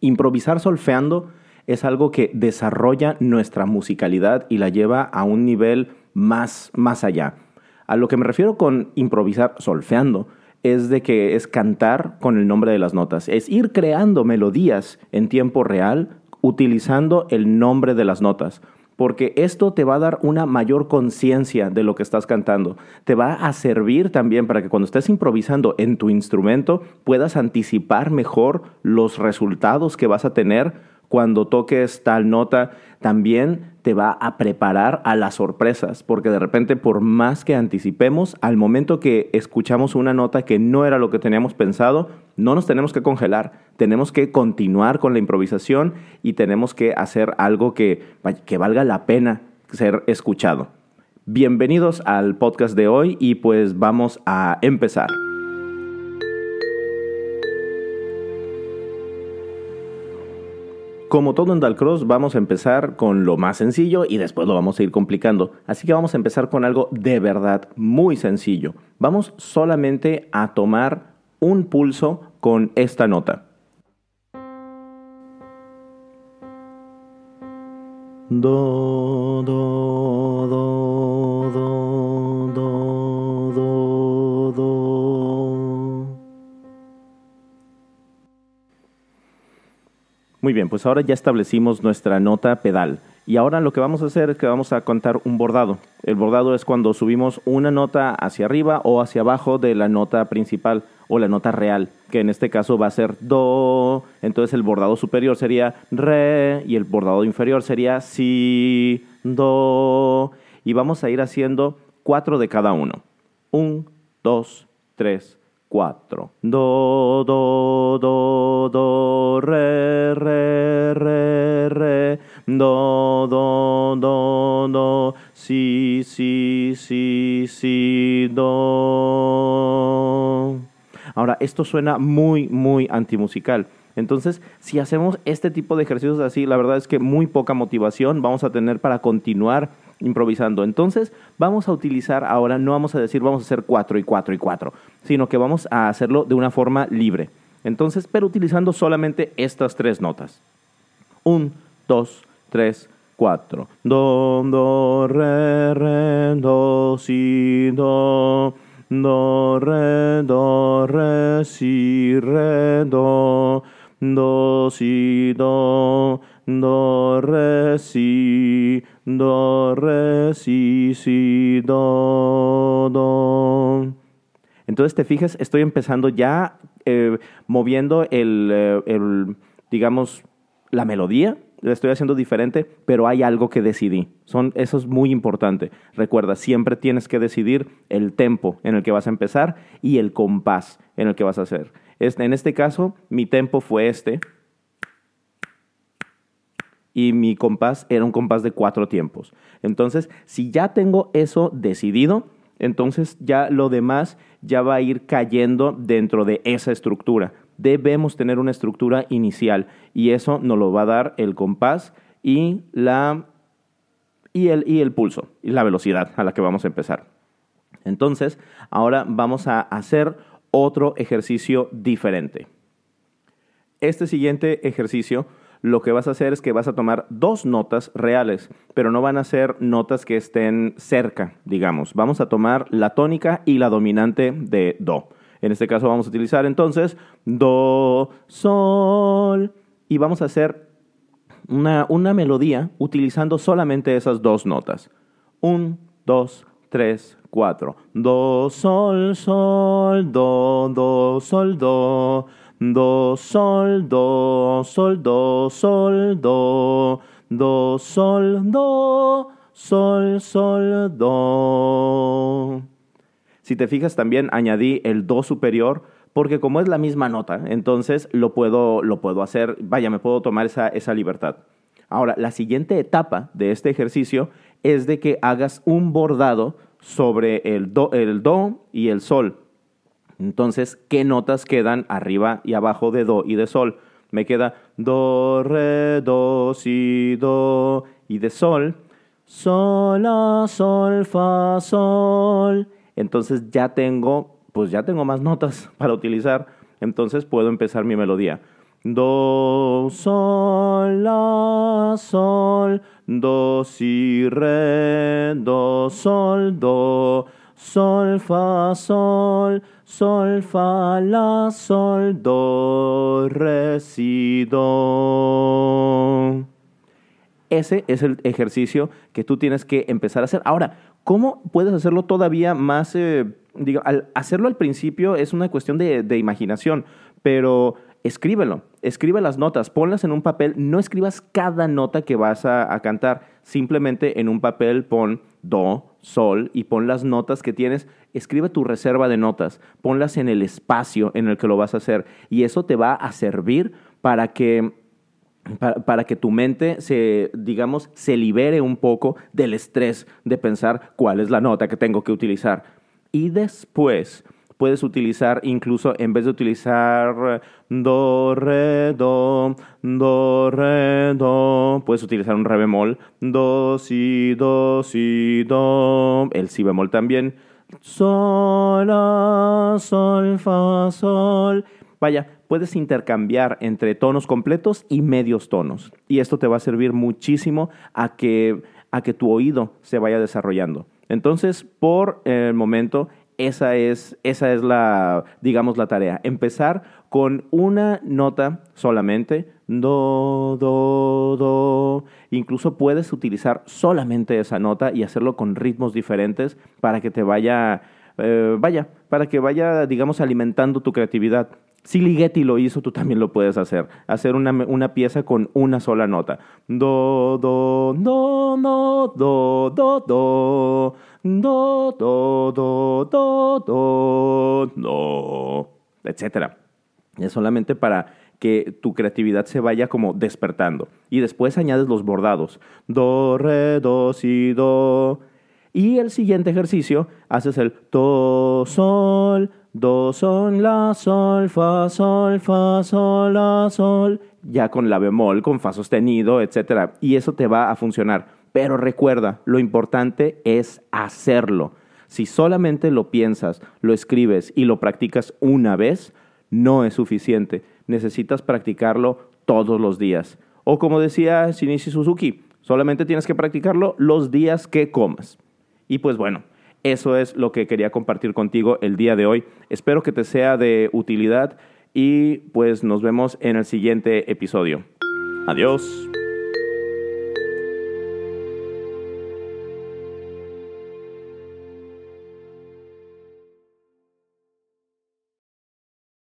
Improvisar solfeando es algo que desarrolla nuestra musicalidad y la lleva a un nivel más, más allá. A lo que me refiero con improvisar solfeando es de que es cantar con el nombre de las notas, es ir creando melodías en tiempo real utilizando el nombre de las notas porque esto te va a dar una mayor conciencia de lo que estás cantando. Te va a servir también para que cuando estés improvisando en tu instrumento puedas anticipar mejor los resultados que vas a tener cuando toques tal nota, también te va a preparar a las sorpresas, porque de repente por más que anticipemos, al momento que escuchamos una nota que no era lo que teníamos pensado, no nos tenemos que congelar, tenemos que continuar con la improvisación y tenemos que hacer algo que, que valga la pena ser escuchado. Bienvenidos al podcast de hoy y pues vamos a empezar. Como todo en Dalcross, vamos a empezar con lo más sencillo y después lo vamos a ir complicando. Así que vamos a empezar con algo de verdad muy sencillo. Vamos solamente a tomar un pulso con esta nota. Do, do, do, Muy bien, pues ahora ya establecimos nuestra nota pedal. Y ahora lo que vamos a hacer es que vamos a contar un bordado. El bordado es cuando subimos una nota hacia arriba o hacia abajo de la nota principal o la nota real, que en este caso va a ser do. Entonces el bordado superior sería re y el bordado inferior sería si, do. Y vamos a ir haciendo cuatro de cada uno. Un, dos, tres, cuatro. Do, do, do, do, Esto suena muy, muy antimusical. Entonces, si hacemos este tipo de ejercicios así, la verdad es que muy poca motivación vamos a tener para continuar improvisando. Entonces, vamos a utilizar ahora, no vamos a decir vamos a hacer cuatro y cuatro y cuatro, sino que vamos a hacerlo de una forma libre. Entonces, pero utilizando solamente estas tres notas. Un, dos, tres, cuatro. Do, do, re, re, do, si, do. Do, re, do, re, si, re, do. Do, si, do. Do, re, si. Do, re, si, si, do, do. Entonces te fijas, estoy empezando ya eh, moviendo el, eh, el, digamos, la melodía. Estoy haciendo diferente, pero hay algo que decidí. Son, eso es muy importante. Recuerda, siempre tienes que decidir el tempo en el que vas a empezar y el compás en el que vas a hacer. Este, en este caso, mi tempo fue este y mi compás era un compás de cuatro tiempos. Entonces, si ya tengo eso decidido, entonces ya lo demás ya va a ir cayendo dentro de esa estructura. Debemos tener una estructura inicial y eso nos lo va a dar el compás y, la, y, el, y el pulso y la velocidad a la que vamos a empezar. Entonces, ahora vamos a hacer otro ejercicio diferente. Este siguiente ejercicio lo que vas a hacer es que vas a tomar dos notas reales, pero no van a ser notas que estén cerca, digamos. Vamos a tomar la tónica y la dominante de Do. En este caso vamos a utilizar entonces Do, Sol y vamos a hacer una, una melodía utilizando solamente esas dos notas. Un, dos, tres, cuatro. Do, sol, sol, do, do, sol, do. Do, sol, do, sol, do, sol, do, do, sol, do, sol, sol, do. Si te fijas también añadí el do superior porque como es la misma nota, entonces lo puedo, lo puedo hacer, vaya, me puedo tomar esa, esa libertad. Ahora, la siguiente etapa de este ejercicio es de que hagas un bordado sobre el do, el do y el sol. Entonces, ¿qué notas quedan arriba y abajo de do y de sol? Me queda do, re, do, si, do y de sol. Sol, la, sol, fa, sol. Entonces ya tengo, pues ya tengo más notas para utilizar. Entonces puedo empezar mi melodía. do, sol, la, sol, do, si, re, do, sol, do, sol, fa, sol, sol, fa, la, sol, do, re, si, do. Ese es el ejercicio que tú tienes que empezar a hacer. Ahora, ¿cómo puedes hacerlo todavía más? Eh, digo, al hacerlo al principio es una cuestión de, imaginación, pero escríbelo, escribe las notas, ponlas en un papel, no escribas cada nota que vas a, a, cantar, simplemente en un papel pon do, sol y pon las notas que tienes, escribe tu reserva de notas, ponlas en el espacio en el que lo vas a hacer y eso te va a servir para que para, que tu mente se, digamos, se libere un poco del estrés de pensar cuál es la nota que tengo que utilizar. Y después puedes utilizar, incluso en vez de utilizar do, re, do, do, re, do, puedes utilizar un re bemol, do, si, do, si, do, el si bemol también, sol, sol, fa, sol. Vaya, puedes intercambiar entre tonos completos y medios tonos. Y esto te va a servir muchísimo a que, a que tu oído se vaya desarrollando. Entonces, por el momento, esa es, esa es la, digamos, la tarea. Empezar con una nota solamente, do, do, do. Incluso puedes utilizar solamente esa nota y hacerlo con ritmos diferentes para que te vaya, eh, vaya, para que vaya, digamos, alimentando tu creatividad. Si Ligeti lo hizo, tú también lo puedes hacer. Hacer una, una pieza con una sola nota. Do, do, do, no, do, do, do. Do, do, do, do, do, do. Etcétera. Es solamente para que tu creatividad se vaya como despertando. Y después añades los bordados. Do, re, do, si, do. Y el siguiente ejercicio haces el do, sol, do, sol, la, sol, fa, sol, fa, sol, la, sol, ya con la bemol, con fa sostenido, etc. Y eso te va a funcionar. Pero recuerda, lo importante es hacerlo. Si solamente lo piensas, lo escribes y lo practicas una vez, no es suficiente. Necesitas practicarlo todos los días. O como decía Shinichi Suzuki, solamente tienes que practicarlo los días que comas. Y pues bueno, eso es lo que quería compartir contigo el día de hoy. Espero que te sea de utilidad y pues nos vemos en el siguiente episodio. Adiós.